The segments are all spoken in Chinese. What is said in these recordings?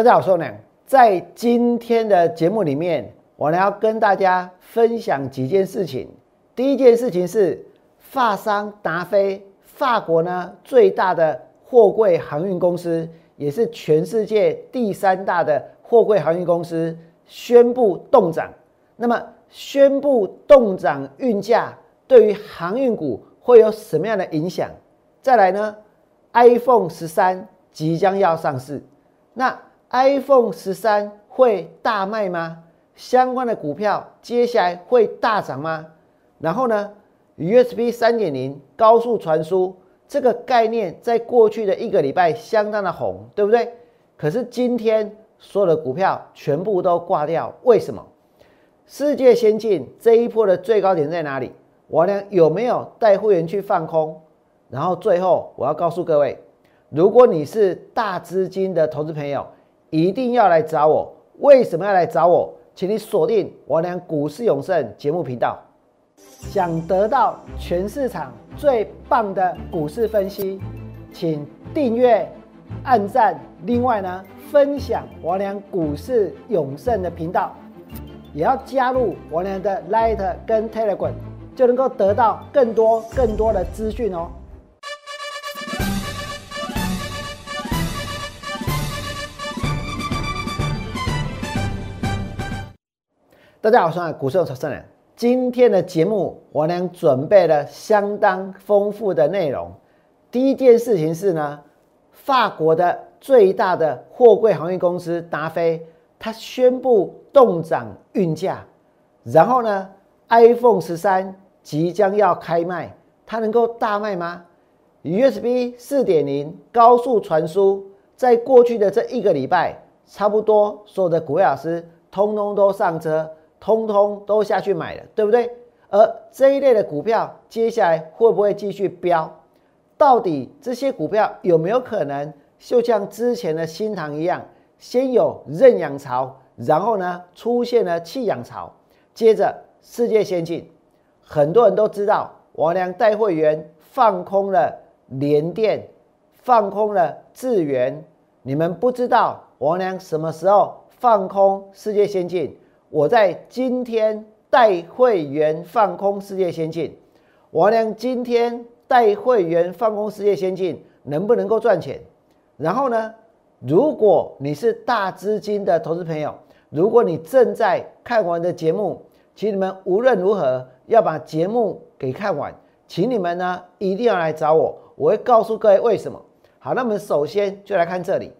大家好，我是梁。在今天的节目里面，我呢要跟大家分享几件事情。第一件事情是法商达飞，法国呢最大的货柜航运公司，也是全世界第三大的货柜航运公司，宣布冻涨。那么宣布冻涨运价，对于航运股会有什么样的影响？再来呢，iPhone 十三即将要上市，那。iPhone 十三会大卖吗？相关的股票接下来会大涨吗？然后呢？USB 三点零高速传输这个概念，在过去的一个礼拜相当的红，对不对？可是今天所有的股票全部都挂掉，为什么？世界先进这一波的最高点在哪里？我呢有没有带会员去放空？然后最后我要告诉各位，如果你是大资金的投资朋友。一定要来找我，为什么要来找我？请你锁定我俩股市永胜节目频道。想得到全市场最棒的股市分析，请订阅、按赞，另外呢，分享我俩股市永胜的频道，也要加入我俩的 Light 跟 Telegram，就能够得到更多更多的资讯哦。大家好，我是股市超人。今天的节目，我俩准备了相当丰富的内容。第一件事情是呢，法国的最大的货柜航运公司达飞，它宣布动涨运价。然后呢，iPhone 十三即将要开卖，它能够大卖吗？USB 四点零高速传输，在过去的这一个礼拜，差不多所有的股票老师通通都上车。通通都下去买了，对不对？而这一类的股票接下来会不会继续飙？到底这些股票有没有可能就像之前的新塘一样，先有认养潮，然后呢出现了弃养潮，接着世界先进，很多人都知道，王良带会员放空了联电，放空了智源，你们不知道王良什么时候放空世界先进？我在今天带会员放空世界先进，王良今天带会员放空世界先进能不能够赚钱？然后呢，如果你是大资金的投资朋友，如果你正在看完的节目，请你们无论如何要把节目给看完，请你们呢一定要来找我，我会告诉各位为什么。好，那我们首先就来看这里，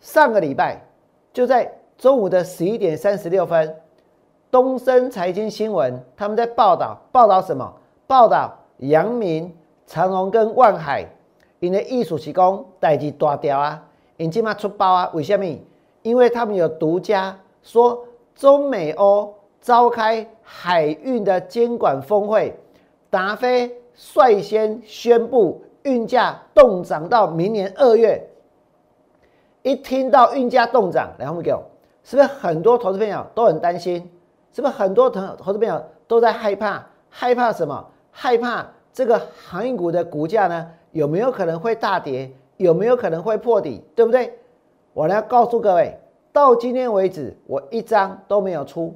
上个礼拜就在中午的十一点三十六分。东森财经新闻，他们在报道报道什么？报道阳明、长荣跟万海，因为艺术提供代际大掉啊，因今嘛出包啊？为什么？因为他们有独家说，中美欧召开海运的监管峰会，达飞率先宣布运价冻涨到明年二月。一听到运价冻涨，来，我们给，是不是很多投资朋友都很担心？是不是很多投投资朋友都在害怕？害怕什么？害怕这个航运股的股价呢？有没有可能会大跌？有没有可能会破底？对不对？我来告诉各位，到今天为止，我一张都没有出，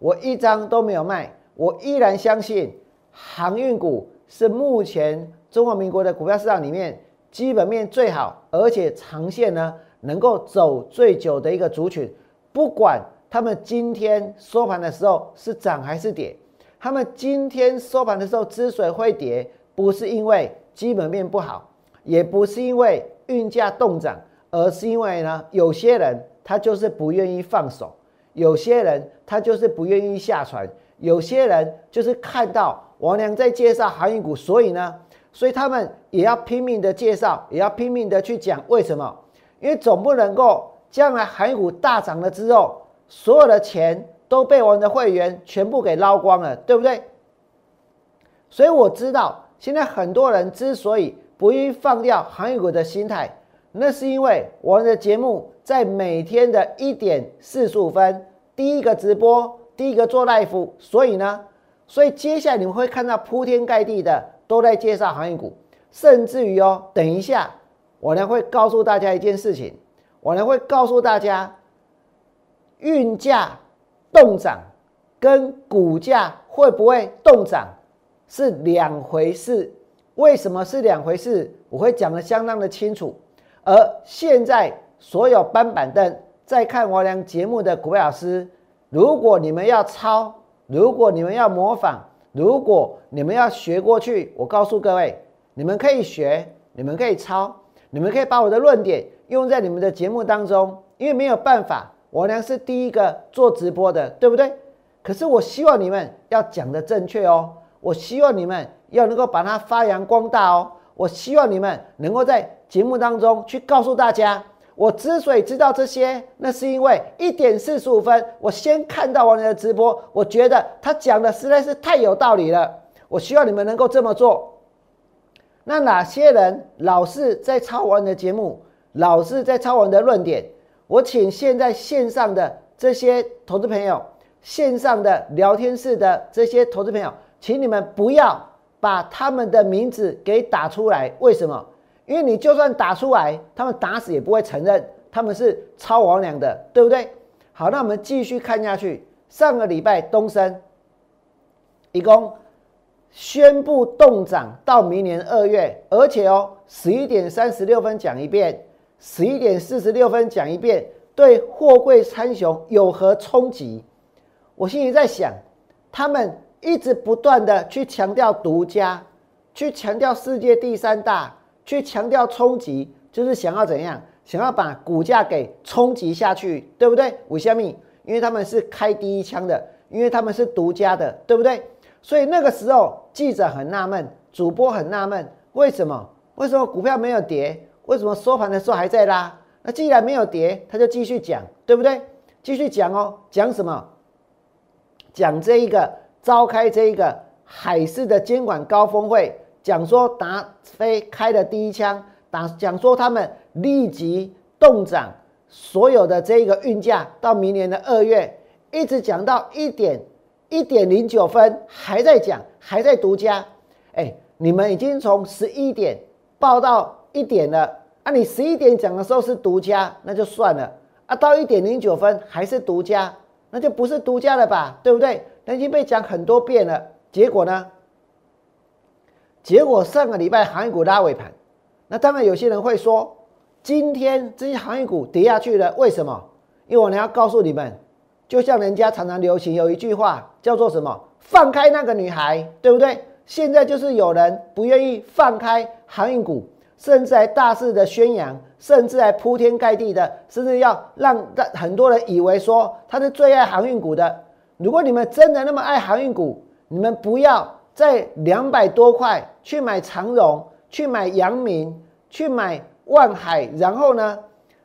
我一张都没有卖，我依然相信航运股是目前中华民国的股票市场里面基本面最好，而且长线呢能够走最久的一个族群，不管。他们今天收盘的时候是涨还是跌？他们今天收盘的时候之所以会跌，不是因为基本面不好，也不是因为运价动涨，而是因为呢，有些人他就是不愿意放手，有些人他就是不愿意下船，有些人就是看到王良在介绍航运股，所以呢，所以他们也要拼命的介绍，也要拼命的去讲为什么？因为总不能够将来航运股大涨了之后。所有的钱都被我们的会员全部给捞光了，对不对？所以我知道，现在很多人之所以不愿意放掉航运股的心态，那是因为我们的节目在每天的一点四十五分第一个直播，第一个做 live，所以呢，所以接下来你们会看到铺天盖地的都在介绍航运股，甚至于哦，等一下我呢会告诉大家一件事情。我呢会告诉大家，运价动涨跟股价会不会动涨是两回事。为什么是两回事？我会讲的相当的清楚。而现在所有搬板凳在看我俩节目的股票老师，如果你们要抄，如果你们要模仿，如果你们要学过去，我告诉各位，你们可以学，你们可以抄，你们可以把我的论点用在你们的节目当中。因为没有办法，王良是第一个做直播的，对不对？可是我希望你们要讲的正确哦，我希望你们。要能够把它发扬光大哦！我希望你们能够在节目当中去告诉大家，我之所以知道这些，那是因为一点四十五分，我先看到王仁的直播，我觉得他讲的实在是太有道理了。我希望你们能够这么做。那哪些人老是在抄王的节目，老是在抄王的论点？我请现在线上的这些投资朋友，线上的聊天室的这些投资朋友，请你们不要。把他们的名字给打出来，为什么？因为你就算打出来，他们打死也不会承认他们是抄王良的，对不对？好，那我们继续看下去。上个礼拜东升一共宣布冻涨到明年二月，而且哦，十一点三十六分讲一遍，十一点四十六分讲一遍，对货柜参雄有何冲击？我心里在想，他们。一直不断的去强调独家，去强调世界第三大，去强调冲击，就是想要怎样？想要把股价给冲击下去，对不对？五虾米，因为他们是开第一枪的，因为他们是独家的，对不对？所以那个时候记者很纳闷，主播很纳闷，为什么？为什么股票没有跌？为什么收盘的时候还在拉？那既然没有跌，他就继续讲，对不对？继续讲哦，讲什么？讲这一个。召开这一个海事的监管高峰会，讲说达飞开的第一枪，打讲说他们立即动涨所有的这一个运价，到明年的二月，一直讲到一点一点零九分，还在讲，还在独家。哎，你们已经从十一点报到一点了，啊，你十一点讲的时候是独家，那就算了，啊，到一点零九分还是独家，那就不是独家了吧，对不对？那已经被讲很多遍了，结果呢？结果上个礼拜航运股拉尾盘，那当然有些人会说，今天这些航运股跌下去了，为什么？因为我要告诉你们，就像人家常常流行有一句话叫做什么？放开那个女孩，对不对？现在就是有人不愿意放开航运股，甚至还大肆的宣扬，甚至还铺天盖地的，甚至要让让很多人以为说他是最爱航运股的。如果你们真的那么爱航运股，你们不要在两百多块去买长荣，去买阳明，去买万海，然后呢，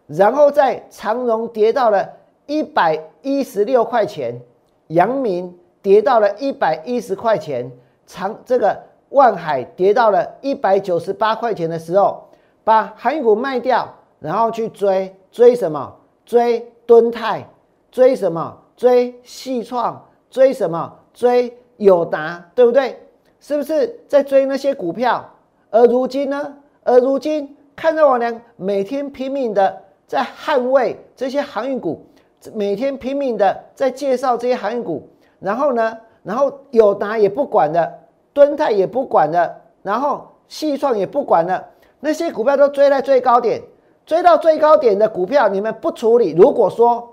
然后在长荣跌到了一百一十六块钱，阳明跌到了一百一十块钱，长这个万海跌到了一百九十八块钱的时候，把航运股卖掉，然后去追追什么？追敦泰，追什么？追细创，追什么？追友达，对不对？是不是在追那些股票？而如今呢？而如今看到我娘每天拼命的在捍卫这些航运股，每天拼命的在介绍这些航运股，然后呢？然后友达也不管的，敦泰也不管了，然后细创也不管了，那些股票都追在最高点，追到最高点的股票，你们不处理，如果说。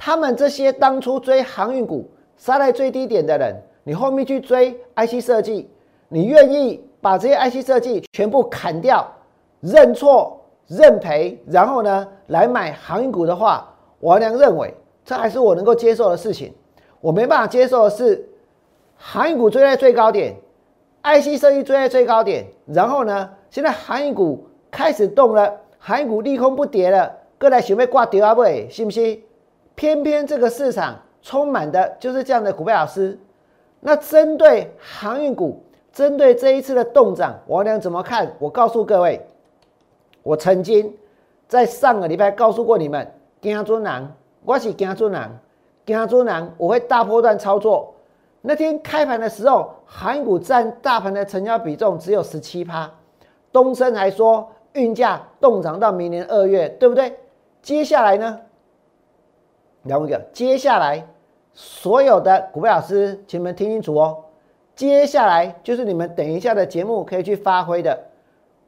他们这些当初追航运股杀在最低点的人，你后面去追 IC 设计，你愿意把这些 IC 设计全部砍掉，认错认赔，然后呢来买航运股的话，我娘认为这还是我能够接受的事情。我没办法接受的是航运股追在最高点，IC 设计追在最高点，然后呢现在航运股开始动了，航运股利空不跌了，各来想要挂掉啊？不，信不信？偏偏这个市场充满的就是这样的股票老师。那针对航运股，针对这一次的动涨，我俩怎么看？我告诉各位，我曾经在上个礼拜告诉过你们，惊尊难，我是惊尊难，惊尊难，我会大波段操作。那天开盘的时候，航运股占大盘的成交比重只有十七趴。东升还说运价动涨到明年二月，对不对？接下来呢？两位个，接下来所有的股票老师，请你们听清楚哦。接下来就是你们等一下的节目可以去发挥的。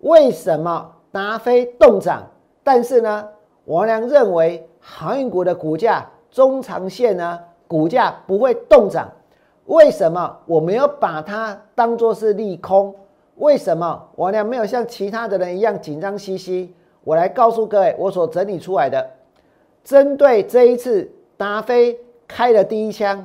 为什么达飞动涨？但是呢，王良认为航运股的股价中长线呢，股价不会动涨。为什么我没有把它当做是利空？为什么王良没有像其他的人一样紧张兮兮？我来告诉各位，我所整理出来的。针对这一次达飞开的第一枪，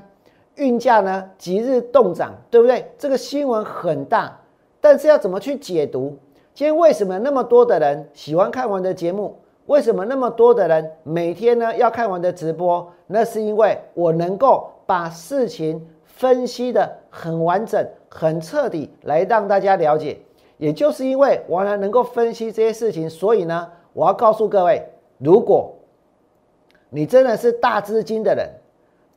运价呢即日动涨，对不对？这个新闻很大，但是要怎么去解读？今天为什么那么多的人喜欢看完的节目？为什么那么多的人每天呢要看完的直播？那是因为我能够把事情分析的很完整、很彻底，来让大家了解。也就是因为我呢能够分析这些事情，所以呢，我要告诉各位，如果你真的是大资金的人，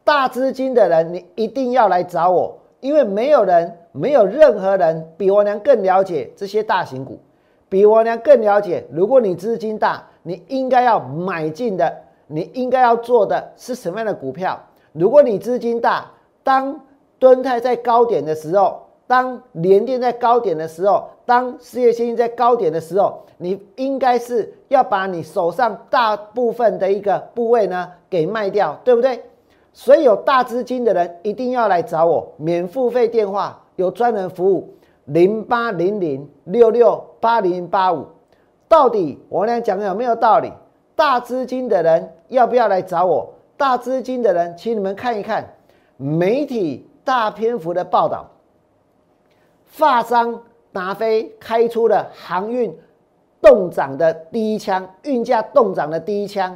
大资金的人，你一定要来找我，因为没有人，没有任何人比我娘更了解这些大型股，比我娘更了解。如果你资金大，你应该要买进的，你应该要做的是什么样的股票？如果你资金大，当敦泰在高点的时候。当联电在高点的时候，当事业线在高点的时候，你应该是要把你手上大部分的一个部位呢给卖掉，对不对？所以有大资金的人一定要来找我，免付费电话有专人服务，零八零零六六八零八五。到底我俩讲的有没有道理？大资金的人要不要来找我？大资金的人，请你们看一看媒体大篇幅的报道。发商达飞开出了航运动涨的第一枪，运价动涨的第一枪。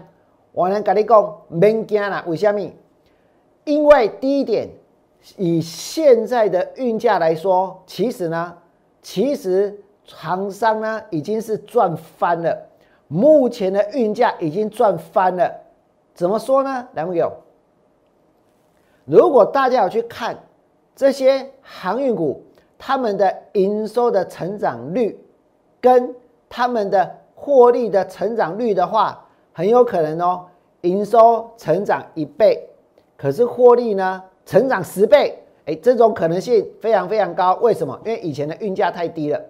我能跟你讲，免惊啦。为什么？因为第一点，以现在的运价来说，其实呢，其实航商呢已经是赚翻了。目前的运价已经赚翻了。怎么说呢？两位友，如果大家有去看这些航运股。他们的营收的成长率跟他们的获利的成长率的话，很有可能哦，营收成长一倍，可是获利呢成长十倍，哎，这种可能性非常非常高。为什么？因为以前的运价太低了，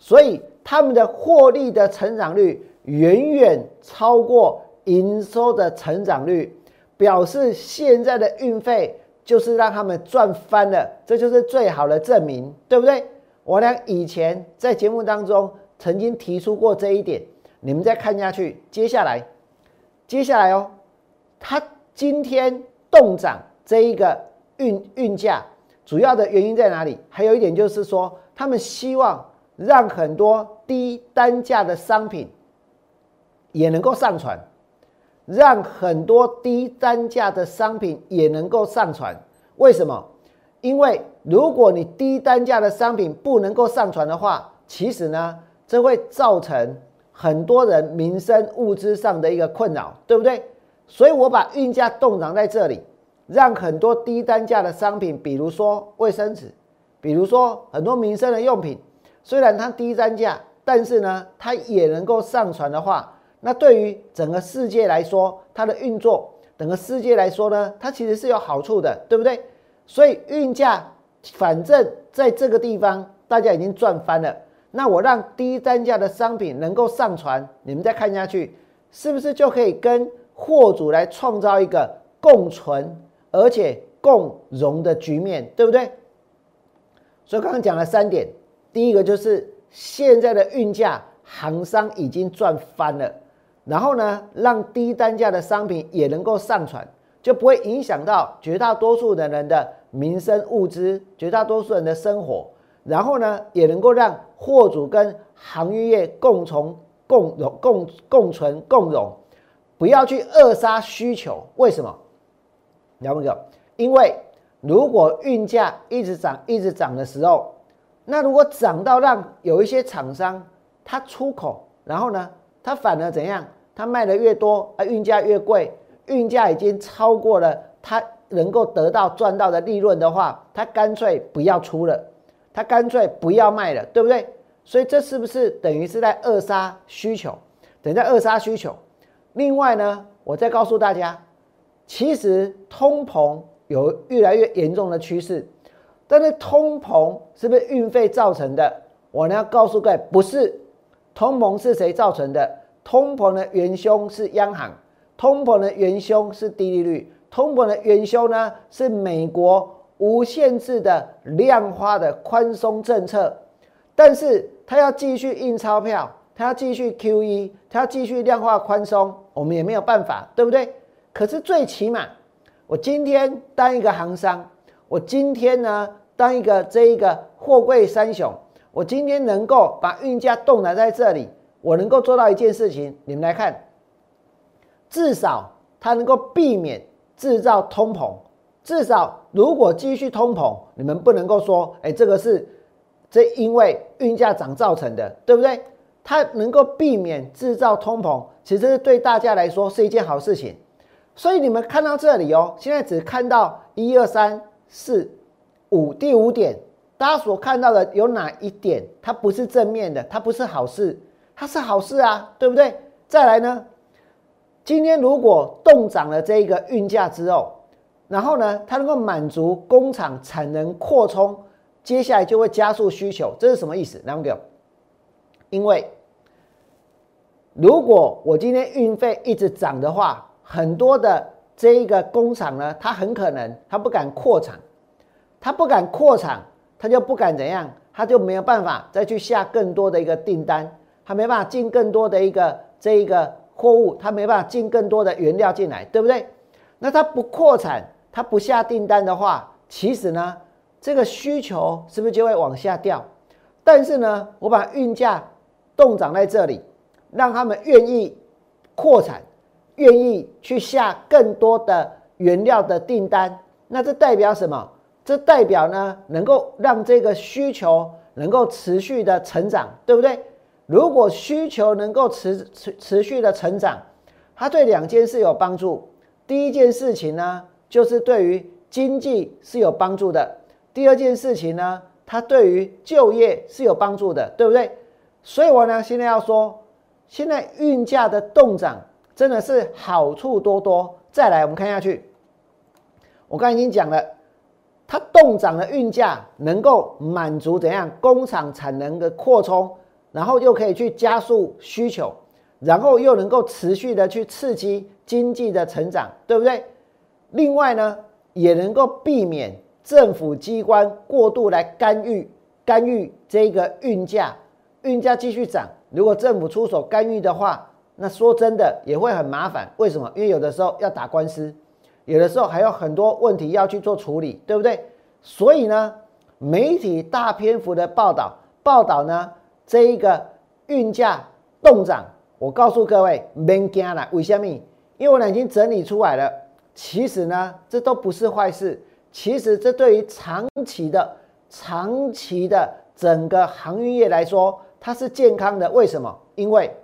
所以他们的获利的成长率远远超过营收的成长率，表示现在的运费。就是让他们赚翻了，这就是最好的证明，对不对？我俩以前在节目当中曾经提出过这一点，你们再看下去，接下来，接下来哦，它今天动涨这一个运运价，主要的原因在哪里？还有一点就是说，他们希望让很多低单价的商品也能够上传。让很多低单价的商品也能够上传，为什么？因为如果你低单价的商品不能够上传的话，其实呢，这会造成很多人民生物资上的一个困扰，对不对？所以我把运价动涨在这里，让很多低单价的商品，比如说卫生纸，比如说很多民生的用品，虽然它低单价，但是呢，它也能够上传的话。那对于整个世界来说，它的运作，整个世界来说呢，它其实是有好处的，对不对？所以运价，反正在这个地方大家已经赚翻了。那我让低单价的商品能够上传，你们再看下去，是不是就可以跟货主来创造一个共存而且共荣的局面，对不对？所以刚刚讲了三点，第一个就是现在的运价，行商已经赚翻了。然后呢，让低单价的商品也能够上传，就不会影响到绝大多数的人的民生物资，绝大多数人的生活。然后呢，也能够让货主跟航运业共存、共荣、共共存、共荣，不要去扼杀需求。为什么？了解个？因为如果运价一直涨、一直涨的时候，那如果涨到让有一些厂商他出口，然后呢？它反而怎样？它卖的越多，啊，运价越贵，运价已经超过了它能够得到赚到的利润的话，它干脆不要出了，它干脆不要卖了，对不对？所以这是不是等于是在扼杀需求？等在扼杀需求。另外呢，我再告诉大家，其实通膨有越来越严重的趋势，但是通膨是不是运费造成的？我呢要告诉各位，不是。通膨是谁造成的？通膨的元凶是央行，通膨的元凶是低利率，通膨的元凶呢是美国无限制的量化的宽松政策。但是他要继续印钞票，他要继续 QE，他要继续量化宽松，我们也没有办法，对不对？可是最起码，我今天当一个行商，我今天呢当一个这一个货柜三雄，我今天能够把运价冻在在这里，我能够做到一件事情，你们来看，至少它能够避免制造通膨，至少如果继续通膨，你们不能够说，哎，这个是。这因为运价涨造成的，对不对？它能够避免制造通膨，其实对大家来说是一件好事情。所以你们看到这里哦，现在只看到一二三四五第五点，大家所看到的有哪一点？它不是正面的，它不是好事，它是好事啊，对不对？再来呢，今天如果动涨了这一个运价之后，然后呢，它能够满足工厂产能扩充。接下来就会加速需求，这是什么意思？来，我因为如果我今天运费一直涨的话，很多的这一个工厂呢，它很可能它不敢扩产，它不敢扩产，他就不敢怎样，他就没有办法再去下更多的一个订单，他没办法进更多的一个这一个货物，他没办法进更多的原料进来，对不对？那他不扩产，他不下订单的话，其实呢？这个需求是不是就会往下掉？但是呢，我把运价动涨在这里，让他们愿意扩产，愿意去下更多的原料的订单。那这代表什么？这代表呢，能够让这个需求能够持续的成长，对不对？如果需求能够持持持续的成长，它对两件事有帮助。第一件事情呢，就是对于经济是有帮助的。第二件事情呢，它对于就业是有帮助的，对不对？所以我呢现在要说，现在运价的动涨真的是好处多多。再来，我们看下去，我刚才已经讲了，它动涨的运价能够满足怎样工厂产能的扩充，然后又可以去加速需求，然后又能够持续的去刺激经济的成长，对不对？另外呢，也能够避免。政府机关过度来干预，干预这个运价，运价继续涨。如果政府出手干预的话，那说真的也会很麻烦。为什么？因为有的时候要打官司，有的时候还有很多问题要去做处理，对不对？所以呢，媒体大篇幅的报道，报道呢这一个运价动涨。我告诉各位，别惊了，为什么？因为我已经整理出来了。其实呢，这都不是坏事。其实这对于长期的、长期的整个航运业来说，它是健康的。为什么？因为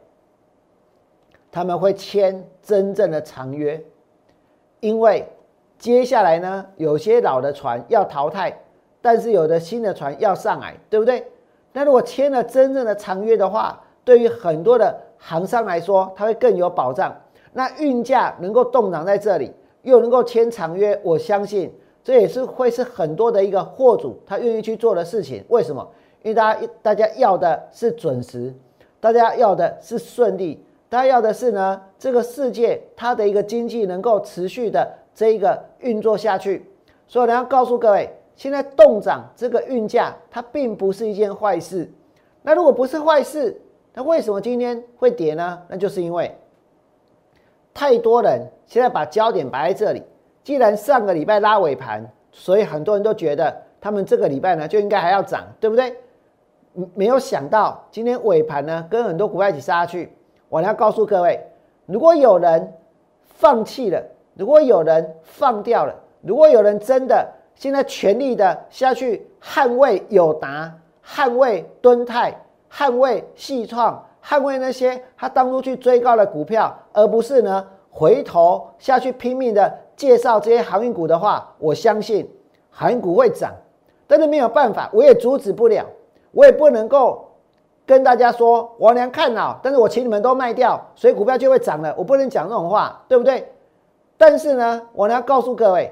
他们会签真正的长约。因为接下来呢，有些老的船要淘汰，但是有的新的船要上来，对不对？那如果签了真正的长约的话，对于很多的航商来说，它会更有保障。那运价能够动涨在这里，又能够签长约，我相信。这也是会是很多的一个货主他愿意去做的事情，为什么？因为大家大家要的是准时，大家要的是顺利，他要的是呢这个世界它的一个经济能够持续的这一个运作下去。所以我要告诉各位，现在动涨这个运价它并不是一件坏事。那如果不是坏事，那为什么今天会跌呢？那就是因为太多人现在把焦点摆在这里。既然上个礼拜拉尾盘，所以很多人都觉得他们这个礼拜呢就应该还要涨，对不对？没有想到今天尾盘呢跟很多股票一起杀去。我要告诉各位，如果有人放弃了，如果有人放掉了，如果有人真的现在全力的下去捍卫友达、捍卫敦泰、捍卫细创、捍卫那些他当初去追高的股票，而不是呢回头下去拼命的。介绍这些航运股的话，我相信航运股会涨，但是没有办法，我也阻止不了，我也不能够跟大家说王良看好，但是我请你们都卖掉，所以股票就会涨了。我不能讲这种话，对不对？但是呢，我要告诉各位，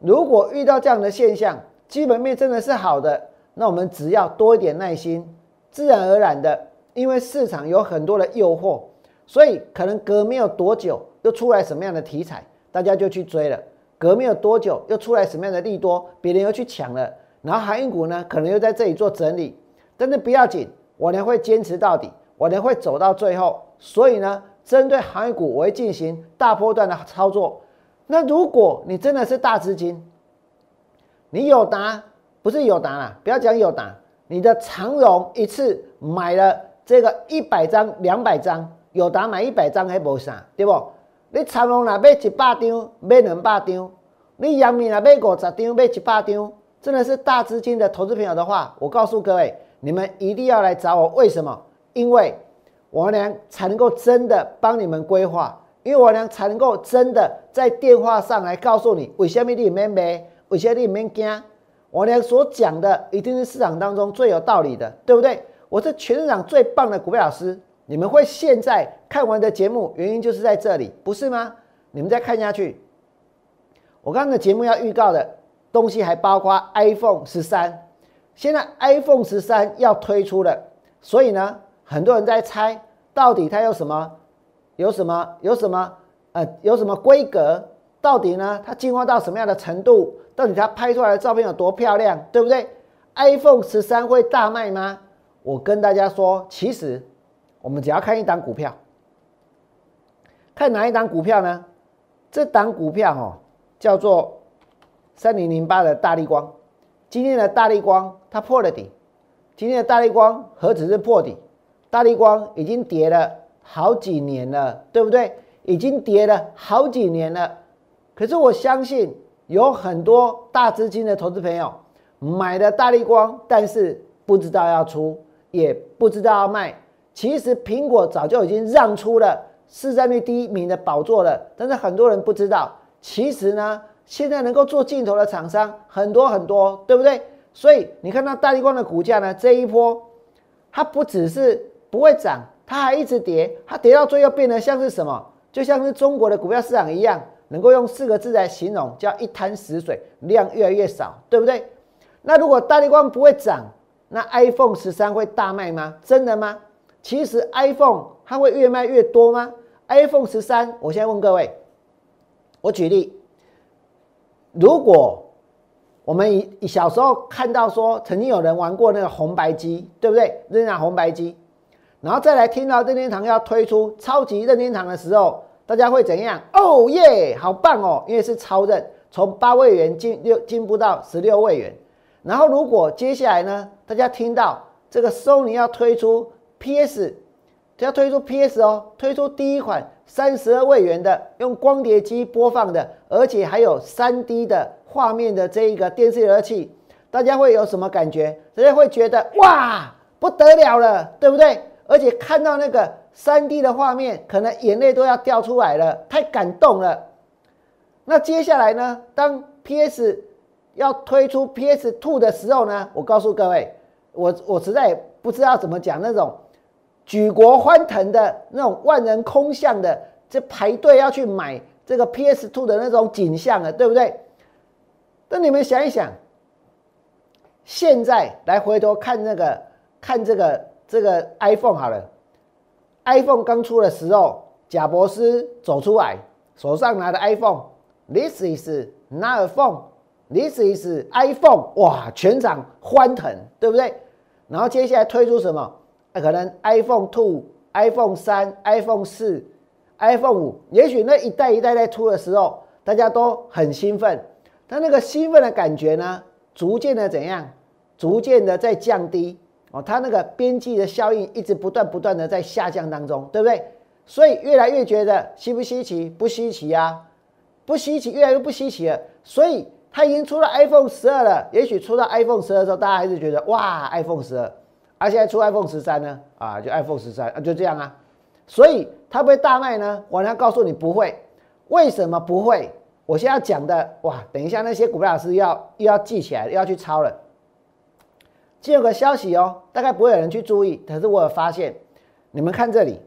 如果遇到这样的现象，基本面真的是好的，那我们只要多一点耐心，自然而然的，因为市场有很多的诱惑，所以可能隔没有多久又出来什么样的题材，大家就去追了。隔没有多久又出来什么样的利多，别人又去抢了，然后航运股呢，可能又在这里做整理，但是不要紧。我呢会坚持到底，我呢会走到最后，所以呢，针对行业股我会进行大波段的操作。那如果你真的是大资金，你有答不是有答啦，不要讲有答，你的长荣一次买了这个一百张、两百张，有答买一百张还无啥，对不？你长荣若买一百张，买两百张；你阳明若买五十张，买一百张，真的是大资金的投资朋友的话，我告诉各位。你们一定要来找我，为什么？因为我娘才能够真的帮你们规划，因为我娘才能够真的在电话上来告诉你，为什么你免买，为什么你免惊。我娘所讲的一定是市场当中最有道理的，对不对？我是全市场最棒的股票老师，你们会现在看完的节目，原因就是在这里，不是吗？你们再看下去，我刚刚的节目要预告的东西还包括 iPhone 十三。现在 iPhone 十三要推出了，所以呢，很多人在猜到底它有什么，有什么，有什么，呃，有什么规格？到底呢，它进化到什么样的程度？到底它拍出来的照片有多漂亮，对不对？iPhone 十三会大卖吗？我跟大家说，其实我们只要看一档股票，看哪一档股票呢？这档股票哦，叫做三零零八的大力光。今天的大力光它破了底，今天的大力光何止是破底，大力光已经跌了好几年了，对不对？已经跌了好几年了。可是我相信有很多大资金的投资朋友买的大力光，但是不知道要出，也不知道要卖。其实苹果早就已经让出了市占率第一名的宝座了，但是很多人不知道，其实呢。现在能够做镜头的厂商很多很多，对不对？所以你看到大力光的股价呢，这一波它不只是不会涨，它还一直跌，它跌到最后变得像是什么？就像是中国的股票市场一样，能够用四个字来形容，叫一滩死水，量越来越少，对不对？那如果大力光不会涨，那 iPhone 十三会大卖吗？真的吗？其实 iPhone 它会越卖越多吗？iPhone 十三，我现在问各位，我举例。如果我们以小时候看到说，曾经有人玩过那个红白机，对不对？任天堂红白机，然后再来听到任天堂要推出超级任天堂的时候，大家会怎样？哦耶，好棒哦！因为是超任，从八位元进六进步到十六位元。然后如果接下来呢，大家听到这个 Sony 要推出 PS。要推出 PS 哦，推出第一款三十二位元的用光碟机播放的，而且还有三 D 的画面的这一个电视游乐器，大家会有什么感觉？大家会觉得哇不得了了，对不对？而且看到那个三 D 的画面，可能眼泪都要掉出来了，太感动了。那接下来呢？当 PS 要推出 PS Two 的时候呢？我告诉各位，我我实在不知道怎么讲那种。举国欢腾的那种万人空巷的，这排队要去买这个 PS Two 的那种景象了，对不对？那你们想一想，现在来回头看那个看这个这个 iPhone 好了，iPhone 刚出的时候，贾博士走出来，手上拿的 iPhone，This is not a phone，This is iPhone，哇，全场欢腾，对不对？然后接下来推出什么？可能 iPhone Two、iPhone 三、iPhone 四、iPhone 五，也许那一代一代在出的时候，大家都很兴奋。但那个兴奋的感觉呢，逐渐的怎样？逐渐的在降低哦。它那个边际的效应一直不断不断的在下降当中，对不对？所以越来越觉得稀不稀奇？不稀奇啊，不稀奇，越来越不稀奇了。所以它已经出了 iPhone 十二了。也许出到 iPhone 十二的时候，大家还是觉得哇，iPhone 十二。而现在出 iPhone 十三呢？啊，就 iPhone 十三啊，就这样啊。所以它不会大卖呢？我要告诉你不会。为什么不会？我现在讲的哇，等一下那些股票老师要又要记起来，又要去抄了。今有个消息哦，大概不会有人去注意，可是我有发现，你们看这里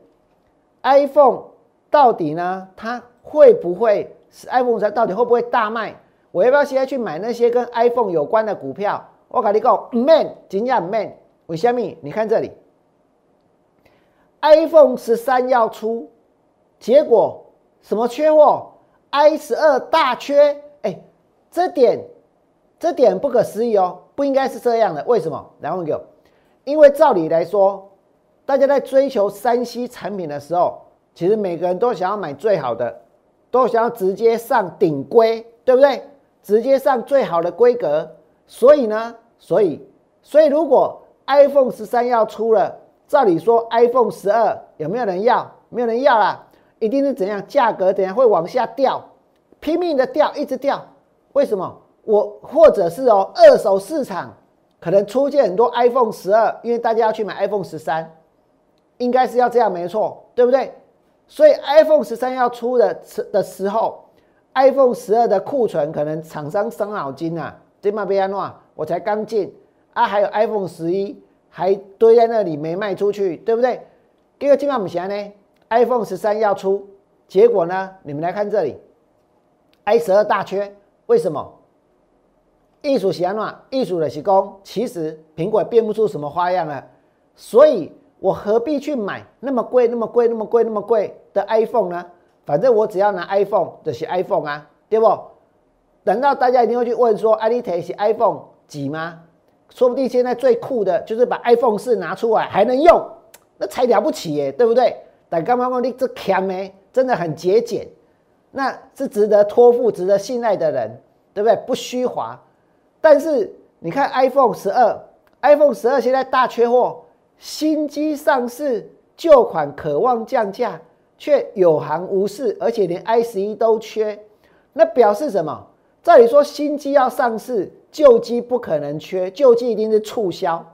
，iPhone 到底呢？它会不会是 iPhone 三？到底会不会大卖？我要不要现在去买那些跟 iPhone 有关的股票？我跟你讲，man，真正 man。为什么？你看这里，iPhone 十三要出，结果什么缺货？i 十二大缺。哎，这点，这点不可思议哦。不应该是这样的，为什么？来问给我，因为照理来说，大家在追求三 C 产品的时候，其实每个人都想要买最好的，都想要直接上顶规，对不对？直接上最好的规格。所以呢，所以，所以如果 iPhone 十三要出了，照理说 iPhone 十二有没有人要？没有人要啦，一定是怎样？价格怎样会往下掉，拼命的掉，一直掉。为什么？我或者是哦，二手市场可能出现很多 iPhone 十二，因为大家要去买 iPhone 十三，应该是要这样没错，对不对？所以 iPhone 十三要出的时的时候，iPhone 十二的库存可能厂商伤脑筋啊，这嘛别安诺，我才刚进啊，还有 iPhone 十一还堆在那里没卖出去，对不对？第二个今晚我们想呢，iPhone 十三要出，结果呢，你们来看这里，i 十二大缺，为什么？艺术喜欢嘛？艺术的是工，其实苹果变不出什么花样了，所以我何必去买那么贵、那么贵、那么贵、那么贵的 iPhone 呢？反正我只要拿 iPhone 就是 iPhone 啊，对不？等到大家一定会去问说，阿里台是 iPhone 几吗？说不定现在最酷的就是把 iPhone 四拿出来还能用，那才了不起耶，对不对？但刚刚说你这强没，真的很节俭，那是值得托付、值得信赖的人，对不对？不虚华。但是你看 iPhone 十二，iPhone 十二现在大缺货，新机上市，旧款渴望降价，却有行无市，而且连 i 十一都缺，那表示什么？照理说新机要上市，旧机不可能缺，旧机一定是促销，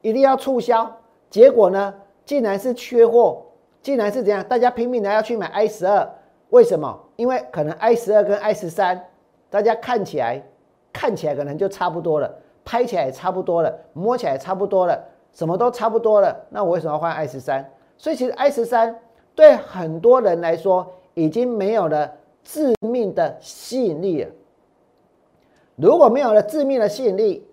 一定要促销。结果呢，竟然是缺货，竟然是怎样？大家拼命的要去买 i 十二，为什么？因为可能 i 十二跟 i 十三，大家看起来。看起来可能就差不多了，拍起来也差不多了，摸起来也差不多了，什么都差不多了。那我为什么要换 i 十三？所以其实 i 十三对很多人来说已经没有了致命的吸引力了。如果没有了致命的吸引力，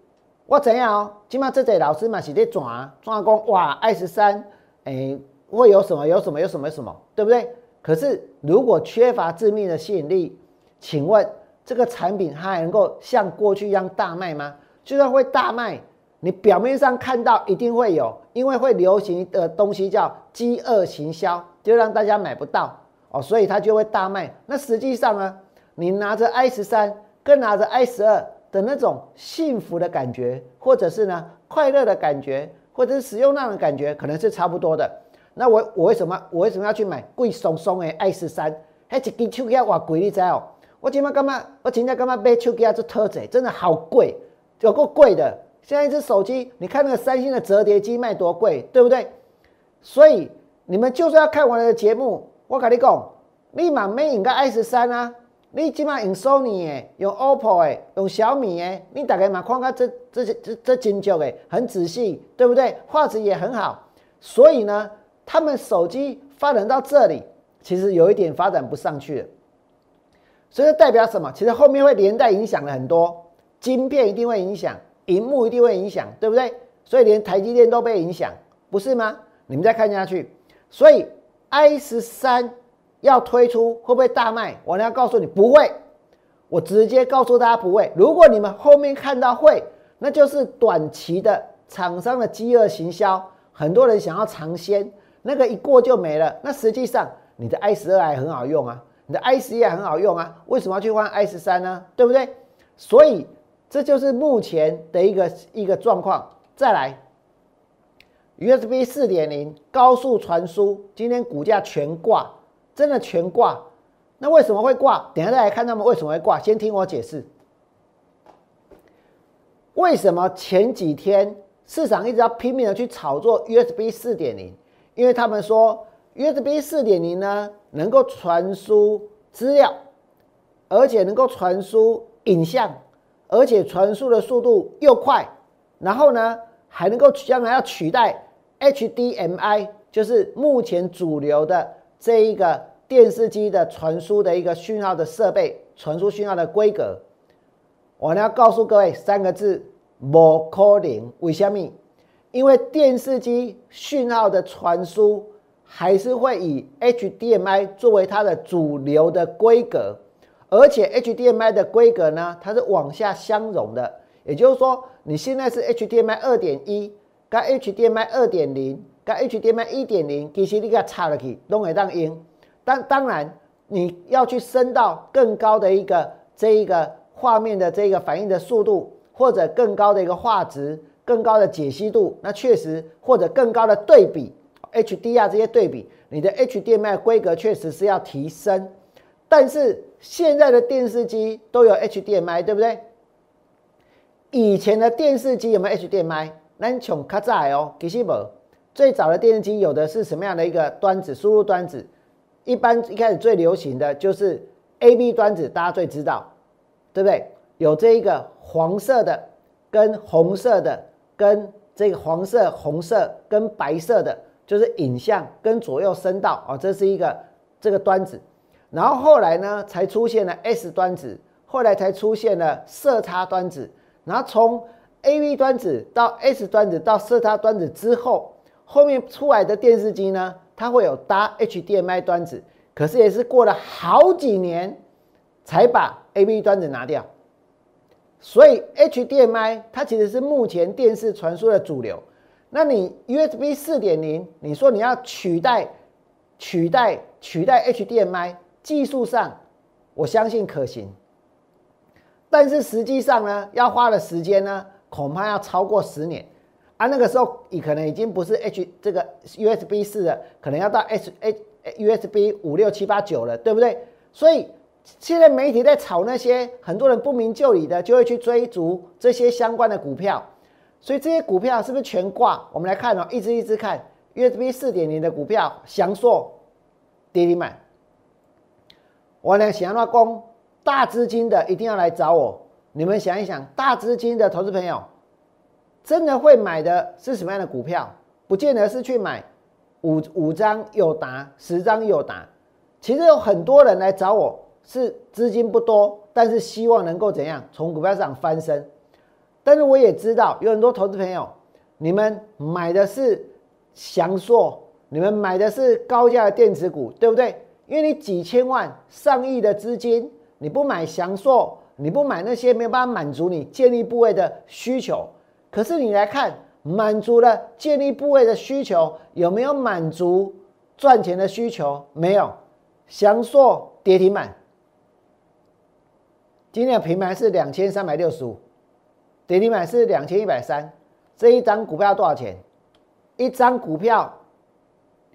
我怎样哦？起码这些老师嘛是在转转工哇，i 十三哎会有什么有什么有什么什么，对不对？可是如果缺乏致命的吸引力，请问？这个产品它还能够像过去一样大卖吗？就算会大卖，你表面上看到一定会有，因为会流行的东西叫饥饿行销，就让大家买不到哦，所以它就会大卖。那实际上呢，你拿着 i 十三跟拿着 i 十二的那种幸福的感觉，或者是呢快乐的感觉，或者是使用那种感觉，可能是差不多的。那我我为什么我为什么要去买贵松松的 i 十三？还一支手机要贵，你知哦？我今麦干嘛？我今天干嘛买手机啊？这特贼真的好贵，有够贵的。现在一只手机，你看那个三星的折叠机卖多贵，对不对？所以你们就算要看我的节目，我跟你讲，立马没用个 i 十三啊！你起码用 Sony 诶，用 OPPO 诶，用小米诶，你大概嘛看看这这这这精究诶，很仔细，对不对？画质也很好。所以呢，他们手机发展到这里，其实有一点发展不上去了。所以代表什么？其实后面会连带影响了很多，晶片一定会影响，荧幕一定会影响，对不对？所以连台积电都被影响，不是吗？你们再看下去，所以 i 十三要推出会不会大卖？我呢要告诉你不会，我直接告诉大家不会。如果你们后面看到会，那就是短期的厂商的饥饿行销，很多人想要尝鲜，那个一过就没了。那实际上你的 i 十二还很好用啊。你的 i 十也很好用啊，为什么要去换 i 十三呢？对不对？所以这就是目前的一个一个状况。再来，USB 四点零高速传输，今天股价全挂，真的全挂。那为什么会挂？等下再来看他们为什么会挂。先听我解释，为什么前几天市场一直要拼命的去炒作 USB 四点零？因为他们说。USB 四点零呢，能够传输资料，而且能够传输影像，而且传输的速度又快，然后呢，还能够将来要取代 HDMI，就是目前主流的这一个电视机的传输的一个讯号的设备，传输讯号的规格。我呢要告诉各位三个字：不可能。为什么？因为电视机讯号的传输还是会以 HDMI 作为它的主流的规格，而且 HDMI 的规格呢，它是往下相容的。也就是说，你现在是 HDMI 二点一，跟 HDMI 二点零，跟 HDMI 一点零，其实你给它插了去，都会当音。但当然，你要去升到更高的一个这一个。画面的这个反应的速度，或者更高的一个画质、更高的解析度，那确实或者更高的对比，HDR 这些对比，你的 HDMI 规格确实是要提升。但是现在的电视机都有 HDMI，对不对？以前的电视机有没有 HDMI？那从卡在哦，其实不。最早的电视机有的是什么样的一个端子？输入端子，一般一开始最流行的就是 AB 端子，大家最知道。对不对？有这一个黄色的，跟红色的，跟这个黄色、红色跟白色的，就是影像跟左右声道啊，这是一个这个端子。然后后来呢，才出现了 S 端子，后来才出现了色差端子。然后从 AB 端子到 S 端子到色差端子之后，后面出来的电视机呢，它会有搭 HDMI 端子，可是也是过了好几年。才把 A B 端子拿掉，所以 H D M I 它其实是目前电视传输的主流。那你 U S B 四点零，你说你要取代、取代、取代 H D M I，技术上我相信可行，但是实际上呢，要花的时间呢，恐怕要超过十年啊。那个时候你可能已经不是 H 这个 U S B 四了，可能要到 H H U S B 五六七八九了，对不对？所以。现在媒体在炒那些很多人不明就里的，就会去追逐这些相关的股票，所以这些股票是不是全挂？我们来看哦，一只一只看 USB 四点零的股票，翔硕跌停板。我呢想要攻大资金的一定要来找我。你们想一想，大资金的投资朋友真的会买的是什么样的股票？不见得是去买五五张有达，十张有达。其实有很多人来找我。是资金不多，但是希望能够怎样从股票市场翻身。但是我也知道有很多投资朋友，你们买的是翔硕，你们买的是高价的电子股，对不对？因为你几千万、上亿的资金，你不买翔硕，你不买那些没有办法满足你建立部位的需求。可是你来看，满足了建立部位的需求，有没有满足赚钱的需求？没有，翔硕跌停板。今天的平盘是两千三百六十五，跌停板是两千一百三。这一张股票多少钱？一张股票，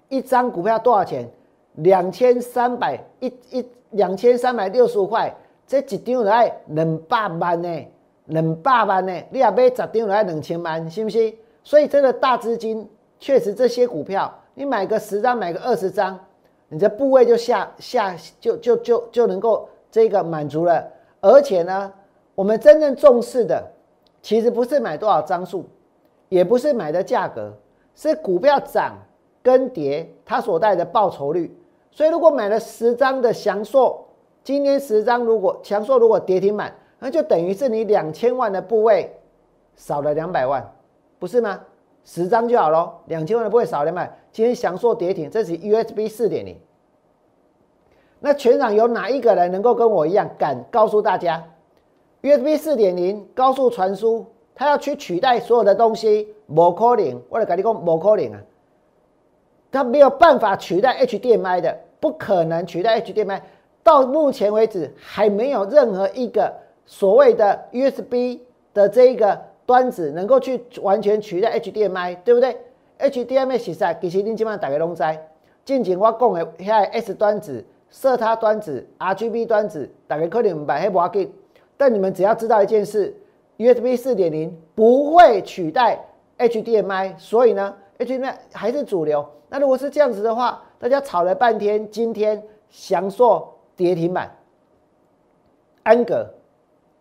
一张股票多少钱？两千三百一一两千三百六十五块。这一张要两百万呢，两百万呢。你也买十张就要两千万，是不是？所以这个大资金确实这些股票，你买个十张，买个二十张，你的部位就下下就就就就能够这个满足了。而且呢，我们真正重视的，其实不是买多少张数，也不是买的价格，是股票涨跟跌它所带的报酬率。所以，如果买了十张的祥硕，今天十张如果祥硕如果跌停板，那就等于是你两千万的部位少了两百万，不是吗？十张就好咯，两千万的部位少两百。今天祥硕跌停，这是 USB 四点零。那全场有哪一个人能够跟我一样敢告诉大家，USB 四点零高速传输，它要去取代所有的东西，不可能。我来跟你讲，不可能啊，它没有办法取代 HDMI 的，不可能取代 HDMI。到目前为止，还没有任何一个所谓的 USB 的这一个端子能够去完全取代 HDMI，对不对？HDMI 其实其实你基本上大家拢知，近前我讲的遐 S 端子。色差端子、RGB 端子，大家可能明白，黑不要紧。但你们只要知道一件事：USB 四点零不会取代 HDMI，所以呢，HDMI 还是主流。那如果是这样子的话，大家吵了半天，今天翔硕跌停板，安格，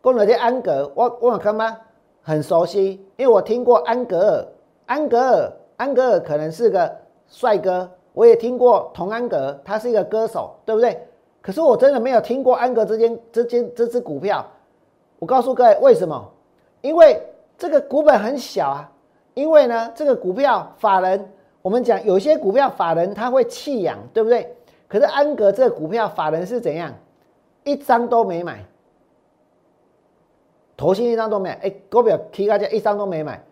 讲了这安格，我我看吗？很熟悉，因为我听过安格尔安格尔，安格尔可能是个帅哥，我也听过童安格，他是一个歌手，对不对？可是我真的没有听过安格之间之间这只股票。我告诉各位为什么？因为这个股本很小啊。因为呢，这个股票法人，我们讲有些股票法人他会弃养，对不对？可是安格这个股票法人是怎样？一张都没买，头先一张都没买。哎，股票提高价一张都没买。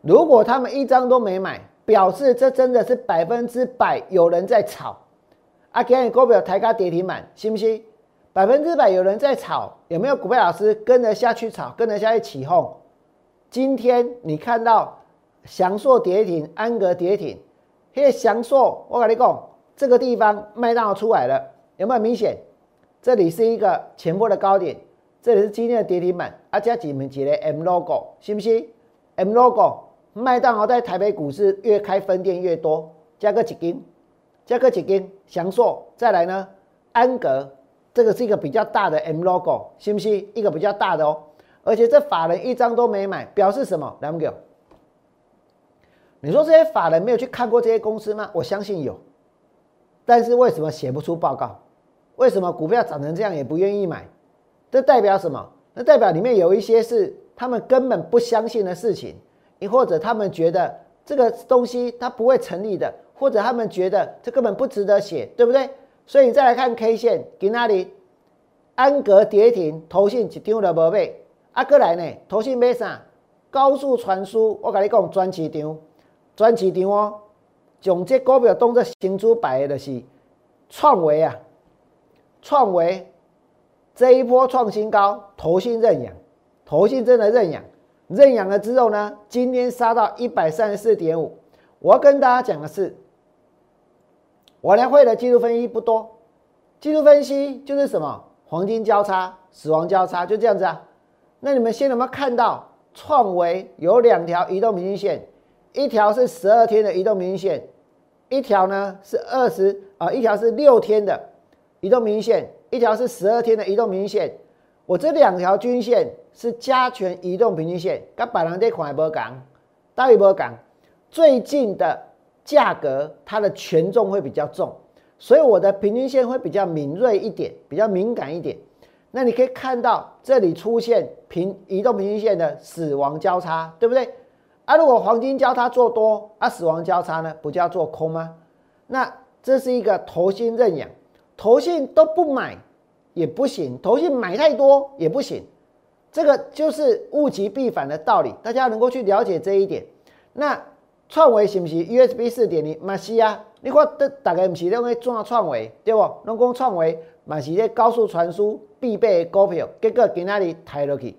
如果他们一张都没买，表示这真的是百分之百有人在炒。啊，给你股票抬高跌停板，信不信？百分之百有人在炒，有没有股票老师跟着下去炒，跟着下去起哄？今天你看到？祥硕跌停，安格跌停。嘿，祥硕，我跟你讲，这个地方麦当劳出来了，有没有明显？这里是一个前波的高点，这里是今天的跌停板，啊加几门几的 M logo，是不是？M logo，麦当劳在台北股市越开分店越多，加个几根，加个几根，祥硕，再来呢，安格，这个是一个比较大的 M logo，是不是？一个比较大的哦，而且这法人一张都没买，表示什么？来，我们你说这些法人没有去看过这些公司吗？我相信有，但是为什么写不出报告？为什么股票涨成这样也不愿意买？这代表什么？那代表里面有一些是他们根本不相信的事情，亦或者他们觉得这个东西它不会成立的，或者他们觉得这根本不值得写，对不对？所以你再来看 K 线，给那里安格跌停，投信一张都无买，啊，过来呢，投信买啥？高速传输，我跟你讲，专市场。专市场哦，将这股票当作新主摆的，是创维啊，创维这一波创新高，投信认养，投信真的认养，认养了之后呢，今天杀到一百三十四点五。我要跟大家讲的是，我来会的技术分析不多，技术分析就是什么黄金交叉、死亡交叉，就这样子啊。那你们先有没有看到创维有两条移动平均线？一条是十二天的移动平均线，一条呢是二十啊，一条是六天的移动平均线，一条是十二天的移动平均线。我这两条均线是加权移动平均线，跟百人这款也不讲，大也不讲。最近的价格它的权重会比较重，所以我的平均线会比较敏锐一点，比较敏感一点。那你可以看到这里出现平移动平均线的死亡交叉，对不对？啊，如果黄金交叉做多，啊，死亡交叉呢，不叫做空吗？那这是一个头心认养，投信都不买也不行，投信买太多也不行，这个就是物极必反的道理，大家能够去了解这一点。那创维是不是 USB 四点零？嘛是啊，你看大大概不是认为做创维对不？拢讲创维嘛是咧高速传输必备股票，结果给那里抬落去，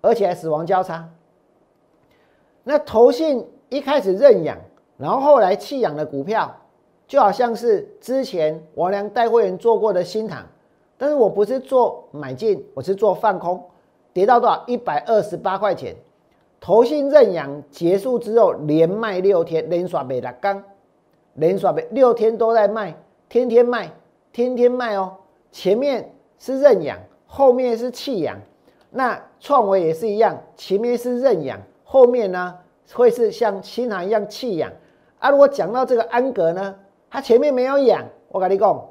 而且还死亡交叉。那投信一开始认养，然后后来弃养的股票，就好像是之前王良带会员做过的新塘，但是我不是做买进，我是做放空，跌到多少？一百二十八块钱。投信认养结束之后，连卖六天，连刷没拉刚，连刷没六天都在卖，天天卖，天天卖哦。前面是认养，后面是弃养。那创维也是一样，前面是认养。后面呢会是像新塘一样弃养啊？如果讲到这个安格呢，它前面没有养，我跟你讲，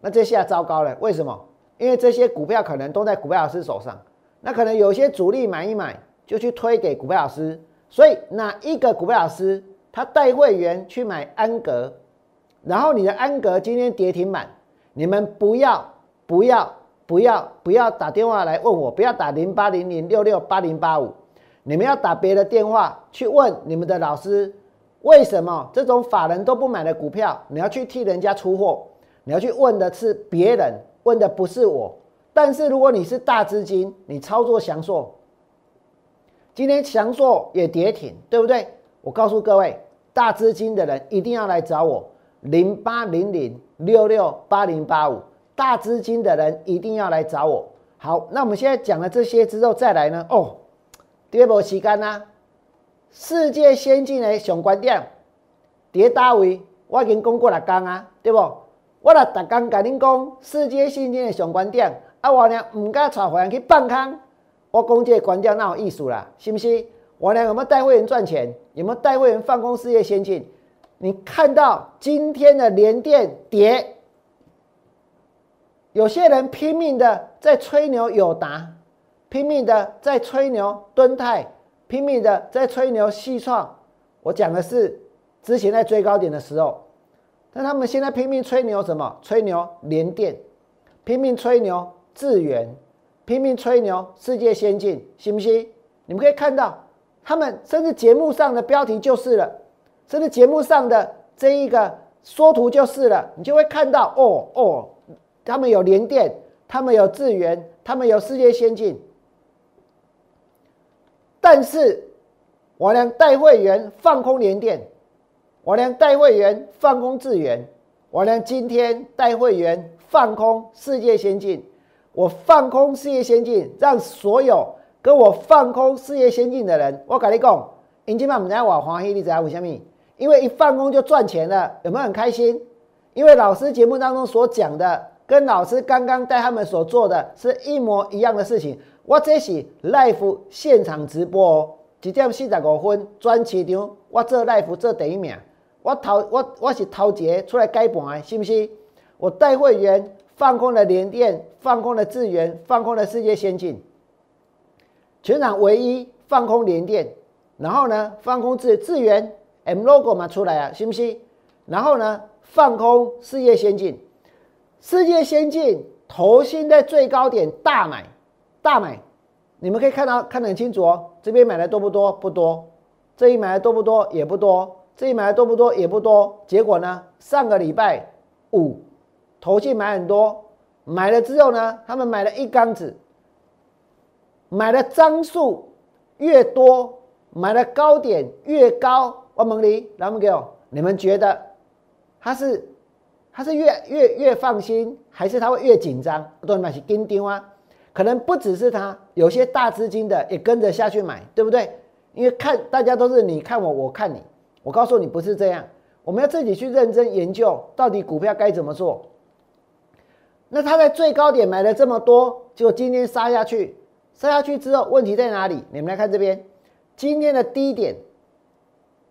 那这下糟糕了。为什么？因为这些股票可能都在股票老师手上，那可能有些主力买一买就去推给股票老师，所以哪一个股票老师他带会员去买安格，然后你的安格今天跌停板，你们不要不要不要不要打电话来问我，不要打零八零零六六八零八五。你们要打别的电话去问你们的老师，为什么这种法人都不买的股票，你要去替人家出货？你要去问的是别人，问的不是我。但是如果你是大资金，你操作祥硕，今天祥硕也跌停，对不对？我告诉各位，大资金的人一定要来找我，零八零零六六八零八五，大资金的人一定要来找我。好，那我们现在讲了这些之后，再来呢？哦。第二波时间啊，世界先进的上观点，伫倒位，我已经讲过六讲啊，对不？我来逐工甲恁讲世界先进的上观点，啊，我呢唔敢带会员去放空，我讲这个观点哪有意思啦？是不是？我俩有没有带会员赚钱？有没有带会员放空事业先进？你看到今天的连电跌，有些人拼命的在吹牛友达，拼命的在吹牛敦泰，拼命的在吹牛戏创。我讲的是之前在追高点的时候，但他们现在拼命吹牛什么？吹牛联电，拼命吹牛智源，拼命吹牛世界先进，信不信？你们可以看到，他们甚至节目上的标题就是了。甚至节目上的这一个缩图就是了，你就会看到哦哦，他们有联电，他们有智源，他们有世界先进。但是，我俩带会员放空联电，我俩带会员放空智源，我俩今天带会员放空世界先进。我放空世界先进，让所有跟我放空世界先进的人，我跟你讲，你今晚唔知我欢喜，你知道为什么？因为一放工就赚钱了，有没有很开心？因为老师节目当中所讲的，跟老师刚刚带他们所做的是一模一样的事情。我这是 l i f e 现场直播哦，一点四十五分专市场，我做 l i f e 做第一名。我头我我是头节出来改盘，是不是？我带会员放空了联电，放空了智源，放空了世界先进，全场唯一放空联电，然后呢放空智智源。M logo 嘛出来啊，信不信？然后呢，放空世界先进，世界先进投新在最高点大买大买，你们可以看到看得很清楚哦。这边买的多不多？不多。这一买的多不多？也不多。这一买的多不多？也不多。结果呢，上个礼拜五投信买很多，买了之后呢，他们买了一缸子，买的张数越多，买的高点越高。我蒙你，来们给，你们觉得他是他是越越越放心，还是他会越紧张？都买是跟丢啊，可能不只是他，有些大资金的也跟着下去买，对不对？因为看大家都是你看我，我看你，我告诉你不是这样，我们要自己去认真研究到底股票该怎么做。那他在最高点买了这么多，结果今天杀下去，杀下去之后问题在哪里？你们来看这边，今天的低点。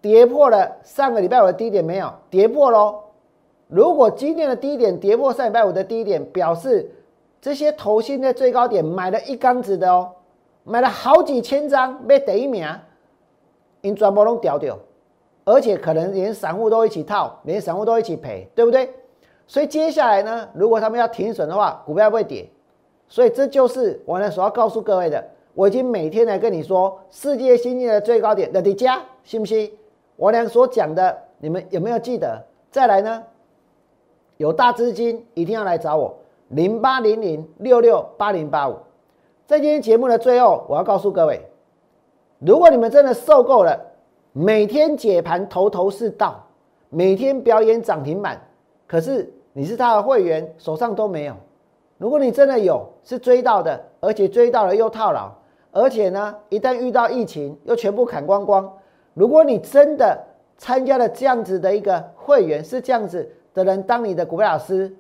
跌破了上个礼拜五的低点没有？跌破喽。如果今天的低点跌破上礼拜五的低点，表示这些头新在最高点买了一缸子的哦，买了好几千张，被第一名，因全部拢掉掉，而且可能连散户都一起套，连散户都一起赔，对不对？所以接下来呢，如果他们要停损的话，股票会跌。所以这就是我呢所要告诉各位的。我已经每天来跟你说，世界新进的最高点的底价，信不信？我俩所讲的，你们有没有记得？再来呢？有大资金一定要来找我，零八零零六六八零八五。在今天节目的最后，我要告诉各位，如果你们真的受够了每天解盘头头是道，每天表演涨停板，可是你是他的会员，手上都没有。如果你真的有，是追到的，而且追到了又套牢，而且呢，一旦遇到疫情，又全部砍光光。如果你真的参加了这样子的一个会员，是这样子的人当你的股票老师，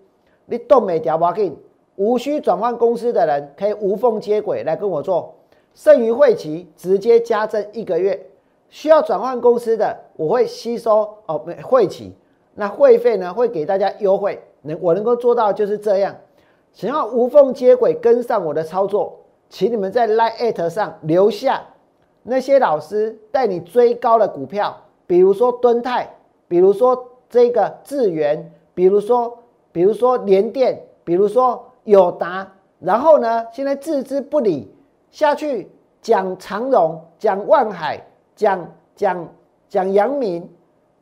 你动没掉不紧，无需转换公司的人可以无缝接轨来跟我做，剩余会期直接加增一个月。需要转换公司的，我会吸收哦会期，那会费呢会给大家优惠，能我能够做到就是这样。想要无缝接轨跟上我的操作，请你们在 Line 上留下。那些老师带你追高的股票，比如说敦泰，比如说这个智源，比如说比如说联电，比如说友达，然后呢，现在置之不理下去，讲长荣，讲万海，讲讲讲阳明，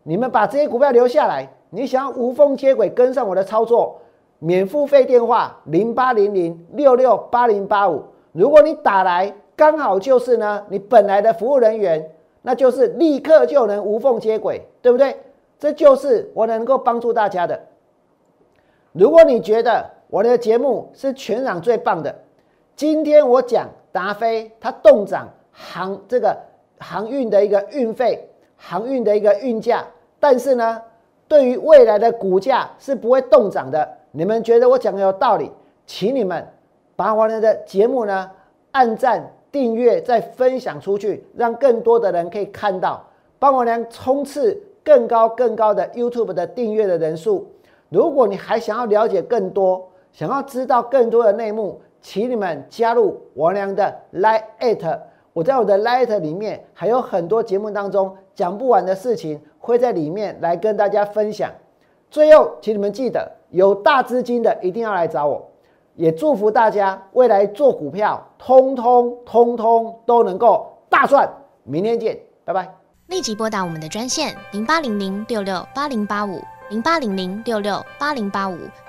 你们把这些股票留下来，你想要无缝接轨跟上我的操作，免付费电话零八零零六六八零八五，如果你打来。刚好就是呢，你本来的服务人员，那就是立刻就能无缝接轨，对不对？这就是我能够帮助大家的。如果你觉得我的节目是全场最棒的，今天我讲达飞它动涨航这个航运的一个运费，航运的一个运价，但是呢，对于未来的股价是不会动涨的。你们觉得我讲的有道理，请你们把我的节目呢按赞。订阅再分享出去，让更多的人可以看到，帮我娘冲刺更高更高的 YouTube 的订阅的人数。如果你还想要了解更多，想要知道更多的内幕，请你们加入王良的 Lite。我在我的 Lite 里面还有很多节目当中讲不完的事情，会在里面来跟大家分享。最后，请你们记得，有大资金的一定要来找我。也祝福大家未来做股票，通通通通都能够大赚。明天见，拜拜。立即拨打我们的专线零八零零六六八零八五零八零零六六八零八五